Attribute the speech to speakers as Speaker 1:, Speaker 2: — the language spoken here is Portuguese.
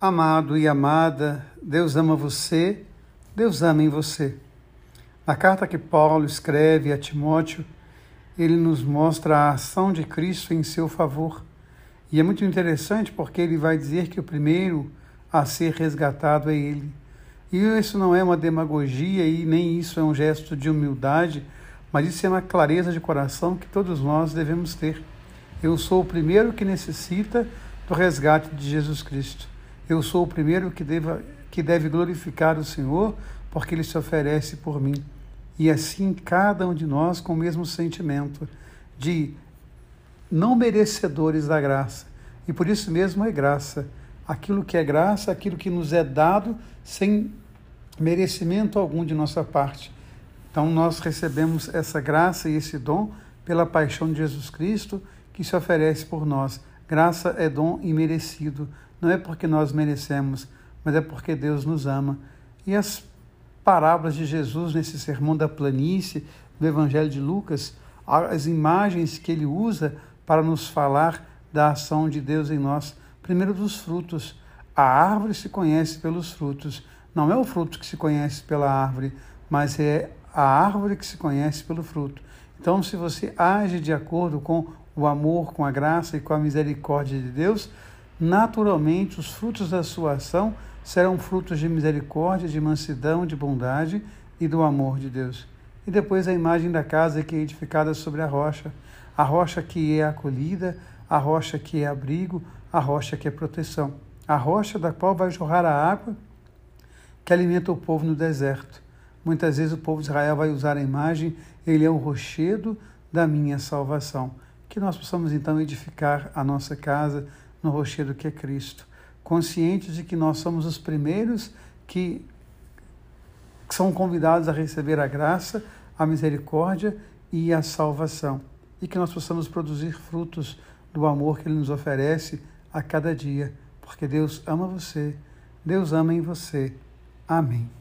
Speaker 1: Amado e amada, Deus ama você, Deus ama em você. Na carta que Paulo escreve a Timóteo, ele nos mostra a ação de Cristo em seu favor. E é muito interessante porque ele vai dizer que o primeiro a ser resgatado é ele. E isso não é uma demagogia e nem isso é um gesto de humildade, mas isso é uma clareza de coração que todos nós devemos ter. Eu sou o primeiro que necessita do resgate de Jesus Cristo. Eu sou o primeiro que, deva, que deve glorificar o Senhor, porque Ele se oferece por mim. E assim, cada um de nós com o mesmo sentimento de não merecedores da graça. E por isso mesmo é graça. Aquilo que é graça, aquilo que nos é dado sem merecimento algum de nossa parte. Então, nós recebemos essa graça e esse dom pela paixão de Jesus Cristo que se oferece por nós. Graça é dom imerecido, não é porque nós merecemos, mas é porque Deus nos ama. E as parábolas de Jesus nesse sermão da planície, do Evangelho de Lucas, as imagens que ele usa para nos falar da ação de Deus em nós. Primeiro, dos frutos. A árvore se conhece pelos frutos. Não é o fruto que se conhece pela árvore, mas é a árvore que se conhece pelo fruto. Então, se você age de acordo com o amor, com a graça e com a misericórdia de Deus, naturalmente os frutos da sua ação serão frutos de misericórdia, de mansidão, de bondade e do amor de Deus. E depois a imagem da casa que é edificada sobre a rocha, a rocha que é acolhida, a rocha que é abrigo, a rocha que é proteção, a rocha da qual vai jorrar a água que alimenta o povo no deserto. Muitas vezes o povo de Israel vai usar a imagem, ele é o rochedo da minha salvação. Que nós possamos então edificar a nossa casa no rochedo que é Cristo, conscientes de que nós somos os primeiros que são convidados a receber a graça, a misericórdia e a salvação, e que nós possamos produzir frutos do amor que Ele nos oferece a cada dia, porque Deus ama você, Deus ama em você. Amém.